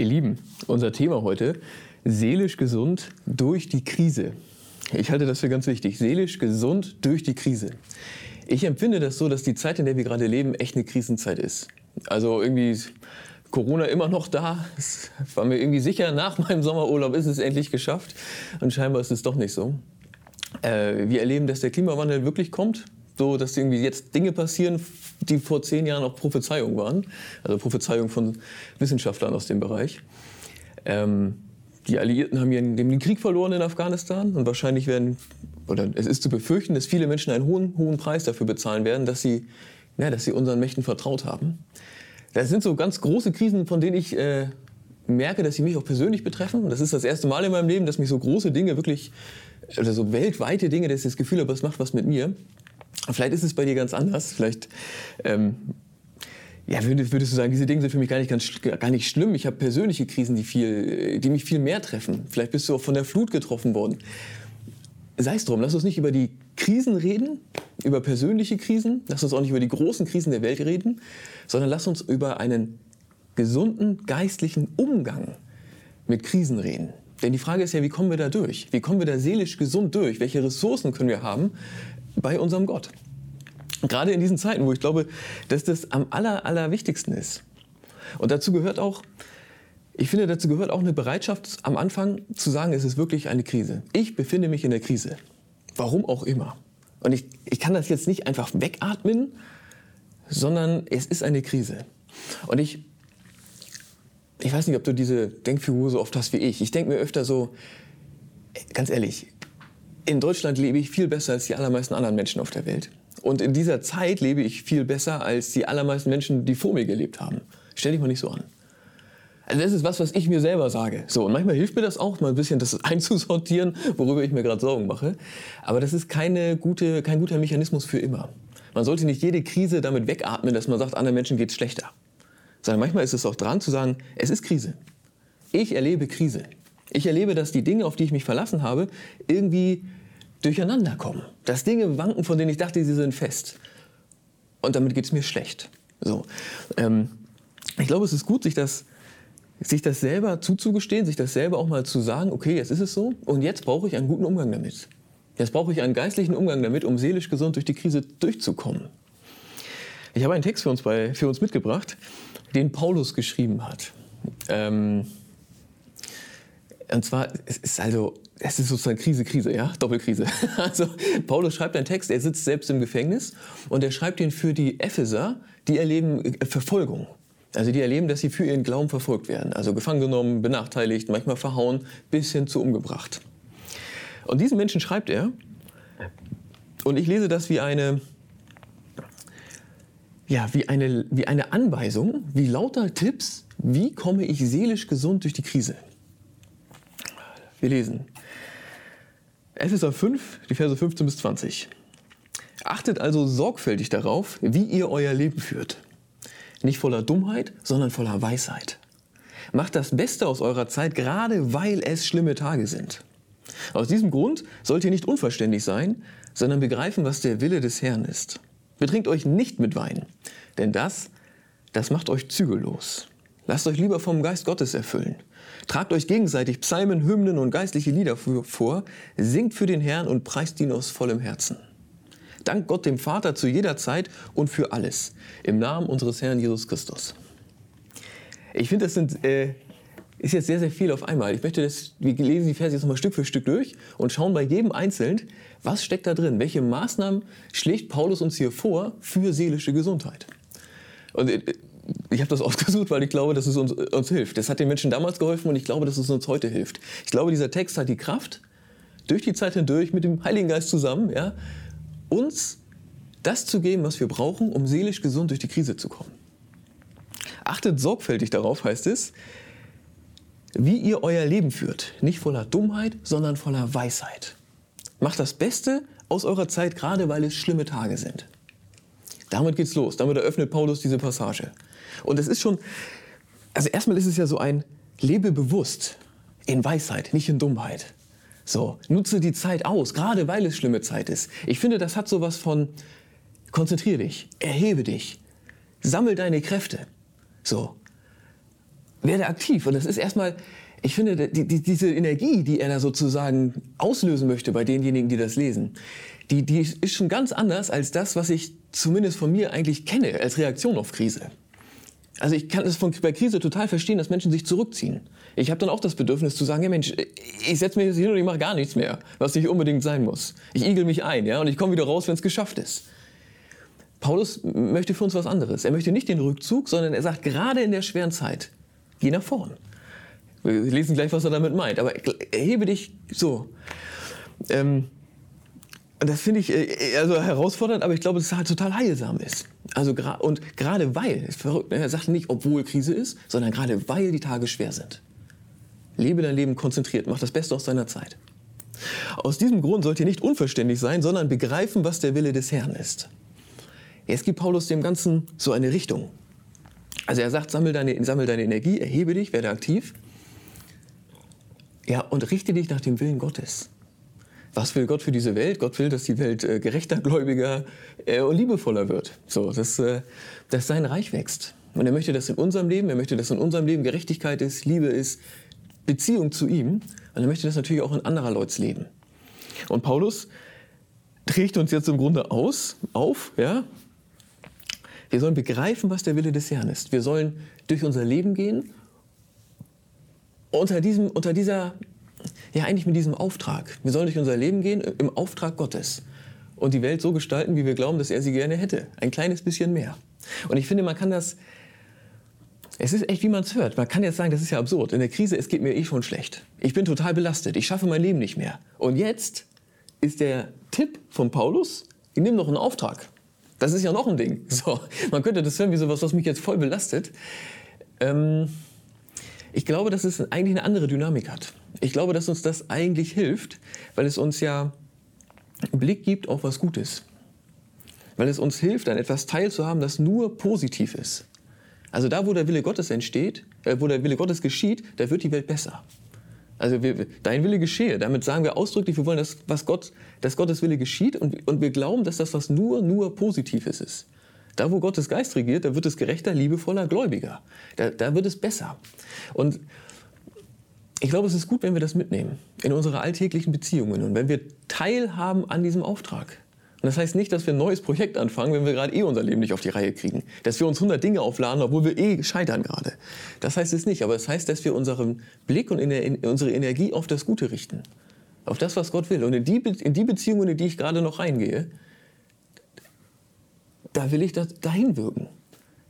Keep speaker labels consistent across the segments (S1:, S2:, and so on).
S1: Ihr Lieben, unser Thema heute, seelisch gesund durch die Krise. Ich halte das für ganz wichtig, seelisch gesund durch die Krise. Ich empfinde das so, dass die Zeit, in der wir gerade leben, echt eine Krisenzeit ist. Also irgendwie ist Corona immer noch da. Es war mir irgendwie sicher, nach meinem Sommerurlaub ist es endlich geschafft. Und scheinbar ist es doch nicht so. Äh, wir erleben, dass der Klimawandel wirklich kommt so, dass irgendwie jetzt Dinge passieren, die vor zehn Jahren auch Prophezeiungen waren. Also Prophezeiungen von Wissenschaftlern aus dem Bereich. Ähm, die Alliierten haben hier den Krieg verloren in Afghanistan und wahrscheinlich werden, oder es ist zu befürchten, dass viele Menschen einen hohen, hohen Preis dafür bezahlen werden, dass sie, ja, dass sie unseren Mächten vertraut haben. Das sind so ganz große Krisen, von denen ich äh, merke, dass sie mich auch persönlich betreffen. Das ist das erste Mal in meinem Leben, dass mich so große Dinge wirklich, also so weltweite Dinge, dass ich das Gefühl habe, es macht was mit mir. Vielleicht ist es bei dir ganz anders. Vielleicht ähm, ja, würdest, würdest, du sagen, diese Dinge sind für mich gar nicht, ganz, gar nicht schlimm. Ich habe persönliche Krisen, die, viel, die mich viel mehr treffen. Vielleicht bist du auch von der Flut getroffen worden. Sei es drum, lass uns nicht über die Krisen reden, über persönliche Krisen, lass uns auch nicht über die großen Krisen der Welt reden, sondern lass uns über einen gesunden geistlichen Umgang mit Krisen reden. Denn die Frage ist ja, wie kommen wir da durch? Wie kommen wir da seelisch gesund durch? Welche Ressourcen können wir haben, bei unserem Gott. Gerade in diesen Zeiten, wo ich glaube, dass das am aller, allerwichtigsten ist. Und dazu gehört auch, ich finde, dazu gehört auch eine Bereitschaft am Anfang zu sagen, es ist wirklich eine Krise. Ich befinde mich in der Krise. Warum auch immer. Und ich, ich kann das jetzt nicht einfach wegatmen, sondern es ist eine Krise. Und ich, ich weiß nicht, ob du diese Denkfigur so oft hast wie ich. Ich denke mir öfter so, ganz ehrlich, in Deutschland lebe ich viel besser als die allermeisten anderen Menschen auf der Welt. Und in dieser Zeit lebe ich viel besser als die allermeisten Menschen, die vor mir gelebt haben. Stell dich mal nicht so an. Also das ist was, was ich mir selber sage. So, und manchmal hilft mir das auch, mal ein bisschen das einzusortieren, worüber ich mir gerade Sorgen mache. Aber das ist keine gute, kein guter Mechanismus für immer. Man sollte nicht jede Krise damit wegatmen, dass man sagt, anderen Menschen geht es schlechter. Sondern manchmal ist es auch dran zu sagen, es ist Krise. Ich erlebe Krise. Ich erlebe, dass die Dinge, auf die ich mich verlassen habe, irgendwie durcheinander kommen. Dass Dinge wanken, von denen ich dachte, sie sind fest. Und damit geht es mir schlecht. So. Ähm, ich glaube, es ist gut, sich das, sich das selber zuzugestehen, sich das selber auch mal zu sagen, okay, jetzt ist es so und jetzt brauche ich einen guten Umgang damit. Jetzt brauche ich einen geistlichen Umgang damit, um seelisch gesund durch die Krise durchzukommen. Ich habe einen Text für uns, bei, für uns mitgebracht, den Paulus geschrieben hat. Ähm, und zwar, es ist also, es ist sozusagen Krise, Krise, ja, Doppelkrise. Also Paulus schreibt einen Text, er sitzt selbst im Gefängnis und er schreibt ihn für die Epheser, die erleben äh, Verfolgung. Also die erleben, dass sie für ihren Glauben verfolgt werden. Also gefangen genommen, benachteiligt, manchmal verhauen, bis hin zu umgebracht. Und diesen Menschen schreibt er, und ich lese das wie eine, ja, wie eine, wie eine Anweisung, wie lauter Tipps, wie komme ich seelisch gesund durch die Krise. Wir lesen. Epheser 5, die Verse 15 bis 20. Achtet also sorgfältig darauf, wie ihr euer Leben führt. Nicht voller Dummheit, sondern voller Weisheit. Macht das Beste aus eurer Zeit, gerade weil es schlimme Tage sind. Aus diesem Grund sollt ihr nicht unverständlich sein, sondern begreifen, was der Wille des Herrn ist. Betrinkt euch nicht mit Wein, denn das, das macht euch zügellos. Lasst euch lieber vom Geist Gottes erfüllen. Tragt euch gegenseitig Psalmen, Hymnen und geistliche Lieder vor, singt für den Herrn und preist ihn aus vollem Herzen. Dank Gott dem Vater zu jeder Zeit und für alles. Im Namen unseres Herrn Jesus Christus. Ich finde, das sind, äh, ist jetzt sehr, sehr viel auf einmal. Ich möchte, dass wir lesen die Verse jetzt nochmal Stück für Stück durch und schauen bei jedem einzeln, was steckt da drin? Welche Maßnahmen schlägt Paulus uns hier vor für seelische Gesundheit? Und äh, ich habe das ausgesucht, weil ich glaube, dass es uns, uns hilft. Das hat den Menschen damals geholfen und ich glaube, dass es uns heute hilft. Ich glaube, dieser Text hat die Kraft, durch die Zeit hindurch mit dem Heiligen Geist zusammen, ja, uns das zu geben, was wir brauchen, um seelisch gesund durch die Krise zu kommen. Achtet sorgfältig darauf, heißt es, wie ihr euer Leben führt. Nicht voller Dummheit, sondern voller Weisheit. Macht das Beste aus eurer Zeit, gerade weil es schlimme Tage sind. Damit geht's los. Damit eröffnet Paulus diese Passage. Und es ist schon, also erstmal ist es ja so ein Lebe bewusst in Weisheit, nicht in Dummheit. So, nutze die Zeit aus, gerade weil es schlimme Zeit ist. Ich finde, das hat sowas von konzentrier dich, erhebe dich, sammel deine Kräfte. So. Werde aktiv. Und das ist erstmal, ich finde, die, die, diese Energie, die er da sozusagen auslösen möchte bei denjenigen, die das lesen, die, die ist schon ganz anders als das, was ich zumindest von mir eigentlich kenne als Reaktion auf Krise. Also ich kann es von, bei Krise total verstehen, dass Menschen sich zurückziehen. Ich habe dann auch das Bedürfnis zu sagen, ja Mensch, ich setze mich jetzt hin und ich mache gar nichts mehr, was nicht unbedingt sein muss. Ich igel mich ein, ja, und ich komme wieder raus, wenn es geschafft ist. Paulus möchte für uns was anderes. Er möchte nicht den Rückzug, sondern er sagt, gerade in der schweren Zeit, geh nach vorn. Wir lesen gleich, was er damit meint, aber erhebe dich so. Ähm, das finde ich äh, also herausfordernd, aber ich glaube, dass es halt total heilsam ist. Also und gerade weil, ist verrückt, ne? er sagt nicht, obwohl Krise ist, sondern gerade weil die Tage schwer sind. Lebe dein Leben konzentriert, mach das Beste aus deiner Zeit. Aus diesem Grund sollt ihr nicht unverständlich sein, sondern begreifen, was der Wille des Herrn ist. Jetzt gibt Paulus dem Ganzen so eine Richtung. Also er sagt, sammel deine, sammel deine Energie, erhebe dich, werde aktiv. Ja, und richte dich nach dem Willen Gottes. Was will Gott für diese Welt? Gott will, dass die Welt äh, gerechter, gläubiger äh, und liebevoller wird. So, dass, äh, dass sein Reich wächst. Und er möchte, dass in unserem Leben, er möchte, dass in unserem Leben Gerechtigkeit ist, Liebe ist, Beziehung zu ihm. Und er möchte das natürlich auch in anderer Leuts Leben. Und Paulus trägt uns jetzt im Grunde aus, auf, ja. Wir sollen begreifen, was der Wille des Herrn ist. Wir sollen durch unser Leben gehen unter, diesem, unter dieser ja eigentlich mit diesem Auftrag. Wir sollen durch unser Leben gehen im Auftrag Gottes und die Welt so gestalten, wie wir glauben, dass er sie gerne hätte. Ein kleines bisschen mehr. Und ich finde, man kann das, es ist echt, wie man es hört. Man kann jetzt sagen, das ist ja absurd. In der Krise, es geht mir eh schon schlecht. Ich bin total belastet. Ich schaffe mein Leben nicht mehr. Und jetzt ist der Tipp von Paulus, ich nehme noch einen Auftrag. Das ist ja noch ein Ding. So, man könnte das hören wie sowas, was mich jetzt voll belastet. Ähm, ich glaube, dass es eigentlich eine andere Dynamik hat. Ich glaube, dass uns das eigentlich hilft, weil es uns ja einen Blick gibt auf was Gutes. Weil es uns hilft, an etwas teilzuhaben, das nur positiv ist. Also da, wo der Wille Gottes entsteht, äh, wo der Wille Gottes geschieht, da wird die Welt besser. Also wir, dein Wille geschehe. Damit sagen wir ausdrücklich, wir wollen, dass, was Gott, dass Gottes Wille geschieht und, und wir glauben, dass das was nur, nur Positives ist. Da, wo Gottes Geist regiert, da wird es gerechter, liebevoller, gläubiger. Da, da wird es besser. Und ich glaube, es ist gut, wenn wir das mitnehmen in unsere alltäglichen Beziehungen und wenn wir teilhaben an diesem Auftrag. Und das heißt nicht, dass wir ein neues Projekt anfangen, wenn wir gerade eh unser Leben nicht auf die Reihe kriegen. Dass wir uns 100 Dinge aufladen, obwohl wir eh scheitern gerade. Das heißt es nicht. Aber es das heißt, dass wir unseren Blick und unsere Energie auf das Gute richten. Auf das, was Gott will. Und in die, in die Beziehungen, in die ich gerade noch reingehe, da will ich da, dahin wirken.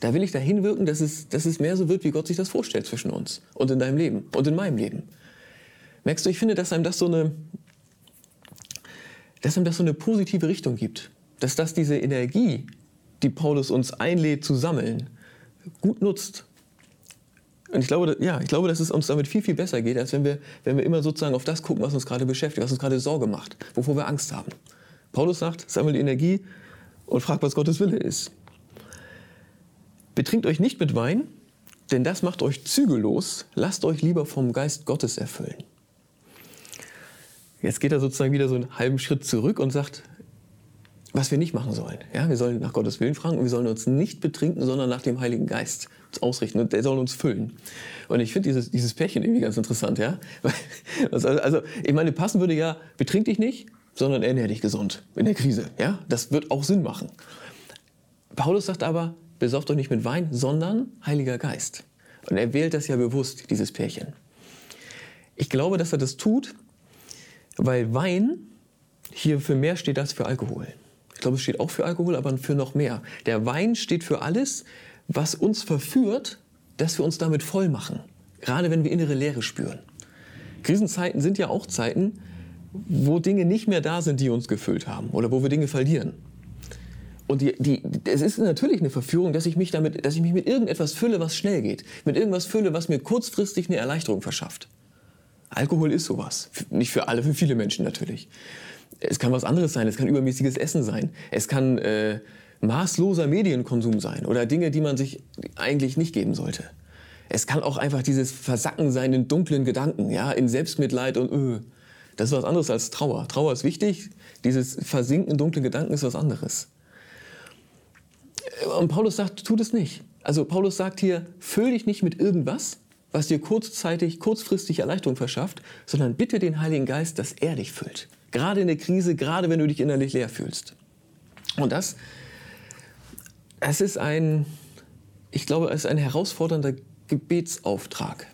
S1: Da will ich dahin wirken, dass es, dass es mehr so wird, wie Gott sich das vorstellt zwischen uns und in deinem Leben und in meinem Leben. Merkst du, ich finde, dass einem das so eine, dass einem das so eine positive Richtung gibt. Dass das diese Energie, die Paulus uns einlädt zu sammeln, gut nutzt. Und ich glaube, ja, ich glaube, dass es uns damit viel, viel besser geht, als wenn wir, wenn wir immer sozusagen auf das gucken, was uns gerade beschäftigt, was uns gerade Sorge macht, wovor wir Angst haben. Paulus sagt, sammle die Energie und fragt, was Gottes Wille ist. Betrinkt euch nicht mit Wein, denn das macht euch zügellos. Lasst euch lieber vom Geist Gottes erfüllen. Jetzt geht er sozusagen wieder so einen halben Schritt zurück und sagt, was wir nicht machen sollen. Ja, wir sollen nach Gottes Willen fragen und wir sollen uns nicht betrinken, sondern nach dem Heiligen Geist ausrichten und der soll uns füllen. Und ich finde dieses, dieses Pärchen irgendwie ganz interessant. Ja? Also, also ich meine, passen würde ja, betrink dich nicht, sondern ernähr dich gesund in der Krise. Ja? Das wird auch Sinn machen. Paulus sagt aber, besauft euch nicht mit Wein, sondern Heiliger Geist. Und er wählt das ja bewusst, dieses Pärchen. Ich glaube, dass er das tut, weil Wein hier für mehr steht als für Alkohol. Ich glaube, es steht auch für Alkohol, aber für noch mehr. Der Wein steht für alles, was uns verführt, dass wir uns damit voll machen. Gerade wenn wir innere Leere spüren. Krisenzeiten sind ja auch Zeiten, wo Dinge nicht mehr da sind, die uns gefüllt haben oder wo wir Dinge verlieren. Und die, die, es ist natürlich eine Verführung, dass ich, mich damit, dass ich mich mit irgendetwas fülle, was schnell geht. Mit irgendwas fülle, was mir kurzfristig eine Erleichterung verschafft. Alkohol ist sowas. Nicht für alle, für viele Menschen natürlich. Es kann was anderes sein. Es kann übermäßiges Essen sein. Es kann äh, maßloser Medienkonsum sein oder Dinge, die man sich eigentlich nicht geben sollte. Es kann auch einfach dieses Versacken sein in dunklen Gedanken, ja, in Selbstmitleid und öh. Das ist was anderes als Trauer. Trauer ist wichtig, dieses Versinken in dunklen Gedanken ist was anderes. Und Paulus sagt, tut es nicht. Also Paulus sagt hier, füll dich nicht mit irgendwas, was dir kurzzeitig, kurzfristig Erleichterung verschafft, sondern bitte den Heiligen Geist, dass er dich füllt. Gerade in der Krise, gerade wenn du dich innerlich leer fühlst. Und das, es ist ein, ich glaube, es ist ein herausfordernder Gebetsauftrag.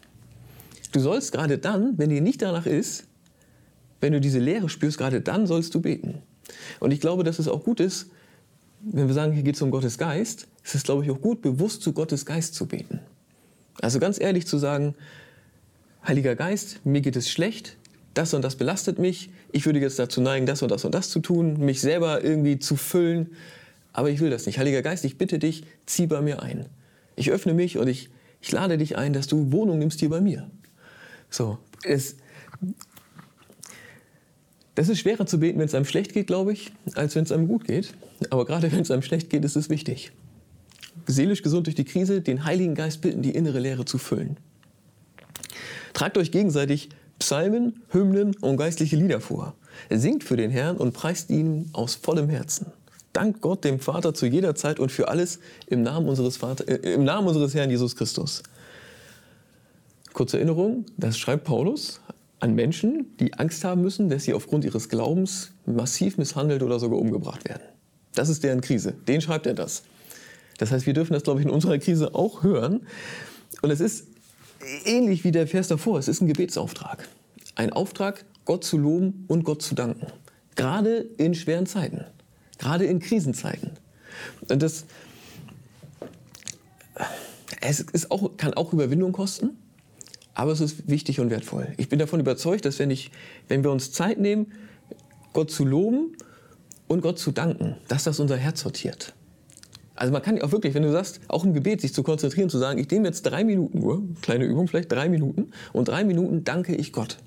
S1: Du sollst gerade dann, wenn dir nicht danach ist, wenn du diese Leere spürst, gerade dann sollst du beten. Und ich glaube, dass es auch gut ist, wenn wir sagen, hier geht es um Gottes Geist, ist es, glaube ich, auch gut, bewusst zu Gottes Geist zu beten. Also ganz ehrlich zu sagen, Heiliger Geist, mir geht es schlecht, das und das belastet mich, ich würde jetzt dazu neigen, das und das und das zu tun, mich selber irgendwie zu füllen, aber ich will das nicht. Heiliger Geist, ich bitte dich, zieh bei mir ein. Ich öffne mich und ich, ich lade dich ein, dass du Wohnung nimmst hier bei mir. So, es, das ist schwerer zu beten, wenn es einem schlecht geht, glaube ich, als wenn es einem gut geht. Aber gerade wenn es einem schlecht geht, ist es wichtig. Seelisch gesund durch die Krise, den Heiligen Geist bitten, die innere Leere zu füllen. Tragt euch gegenseitig Psalmen, Hymnen und geistliche Lieder vor. Singt für den Herrn und preist ihn aus vollem Herzen. Dankt Gott dem Vater zu jeder Zeit und für alles im Namen unseres, Vater, äh, im Namen unseres Herrn Jesus Christus. Kurze Erinnerung, das schreibt Paulus an Menschen, die Angst haben müssen, dass sie aufgrund ihres Glaubens massiv misshandelt oder sogar umgebracht werden. Das ist deren Krise. Den schreibt er das. Das heißt, wir dürfen das, glaube ich, in unserer Krise auch hören. Und es ist ähnlich wie der Vers davor. Es ist ein Gebetsauftrag. Ein Auftrag, Gott zu loben und Gott zu danken. Gerade in schweren Zeiten. Gerade in Krisenzeiten. Und das es ist auch, kann auch Überwindung kosten. Aber es ist wichtig und wertvoll. Ich bin davon überzeugt, dass wenn, ich, wenn wir uns Zeit nehmen, Gott zu loben und Gott zu danken, dass das unser Herz sortiert. Also man kann auch wirklich, wenn du sagst, auch im Gebet sich zu konzentrieren, zu sagen, ich nehme jetzt drei Minuten nur, kleine Übung vielleicht, drei Minuten und drei Minuten danke ich Gott.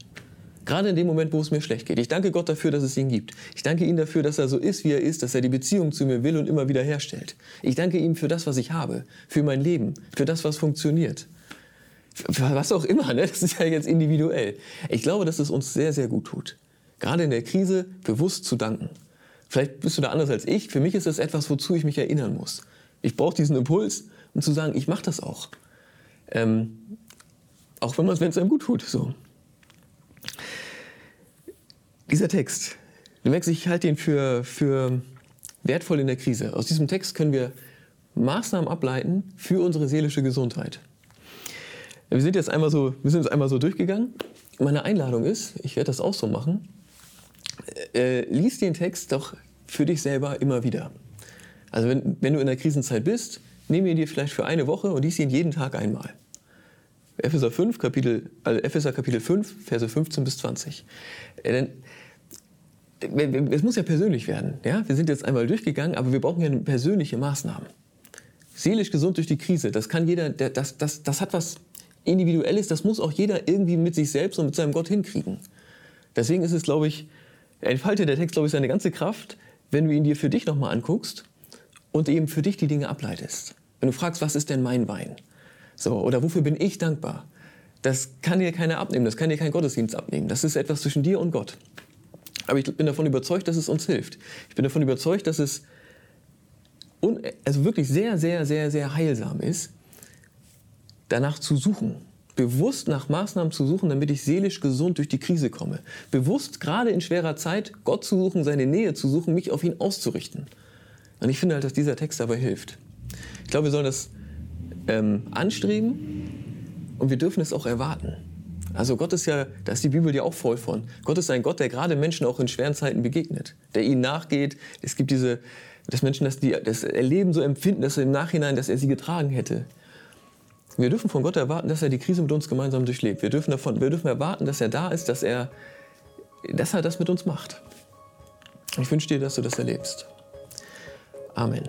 S1: Gerade in dem Moment, wo es mir schlecht geht. Ich danke Gott dafür, dass es ihn gibt. Ich danke ihm dafür, dass er so ist, wie er ist, dass er die Beziehung zu mir will und immer wieder herstellt. Ich danke ihm für das, was ich habe, für mein Leben, für das, was funktioniert was auch immer, ne? das ist ja jetzt individuell. Ich glaube, dass es uns sehr, sehr gut tut, gerade in der Krise bewusst zu danken. Vielleicht bist du da anders als ich. Für mich ist das etwas, wozu ich mich erinnern muss. Ich brauche diesen Impuls, um zu sagen, ich mache das auch. Ähm, auch wenn es einem gut tut. So. Dieser Text, du merkst, ich halte ihn für, für wertvoll in der Krise. Aus diesem Text können wir Maßnahmen ableiten für unsere seelische Gesundheit. Wir sind jetzt einmal so, wir sind jetzt einmal so durchgegangen. Meine Einladung ist, ich werde das auch so machen, äh, lies den Text doch für dich selber immer wieder. Also wenn, wenn du in der Krisenzeit bist, nimm ihn dir vielleicht für eine Woche und lies ihn jeden Tag einmal. Epheser 5, Kapitel, also Epheser Kapitel 5, Verse 15 bis 20. Äh, denn, es muss ja persönlich werden. Ja? Wir sind jetzt einmal durchgegangen, aber wir brauchen ja persönliche Maßnahmen. Seelisch gesund durch die Krise, das kann jeder, das, das, das hat was individuell ist, das muss auch jeder irgendwie mit sich selbst und mit seinem Gott hinkriegen. Deswegen ist es, glaube ich, entfaltet der Text, glaube ich, seine ganze Kraft, wenn du ihn dir für dich nochmal anguckst und eben für dich die Dinge ableitest. Wenn du fragst, was ist denn mein Wein? So, oder wofür bin ich dankbar? Das kann dir keiner abnehmen, das kann dir kein Gottesdienst abnehmen. Das ist etwas zwischen dir und Gott. Aber ich bin davon überzeugt, dass es uns hilft. Ich bin davon überzeugt, dass es also wirklich sehr, sehr, sehr, sehr heilsam ist, danach zu suchen. Bewusst nach Maßnahmen zu suchen, damit ich seelisch gesund durch die Krise komme. Bewusst, gerade in schwerer Zeit, Gott zu suchen, seine Nähe zu suchen, mich auf ihn auszurichten. Und ich finde halt, dass dieser Text dabei hilft. Ich glaube, wir sollen das ähm, anstreben und wir dürfen es auch erwarten. Also Gott ist ja, da ist die Bibel ja auch voll von. Gott ist ein Gott, der gerade Menschen auch in schweren Zeiten begegnet, der ihnen nachgeht. Es gibt diese, dass Menschen das, die, das Erleben so empfinden, dass er im Nachhinein, dass er sie getragen hätte. Wir dürfen von Gott erwarten, dass er die Krise mit uns gemeinsam durchlebt. Wir dürfen, davon, wir dürfen erwarten, dass er da ist, dass er, dass er das mit uns macht. Ich wünsche dir, dass du das erlebst. Amen.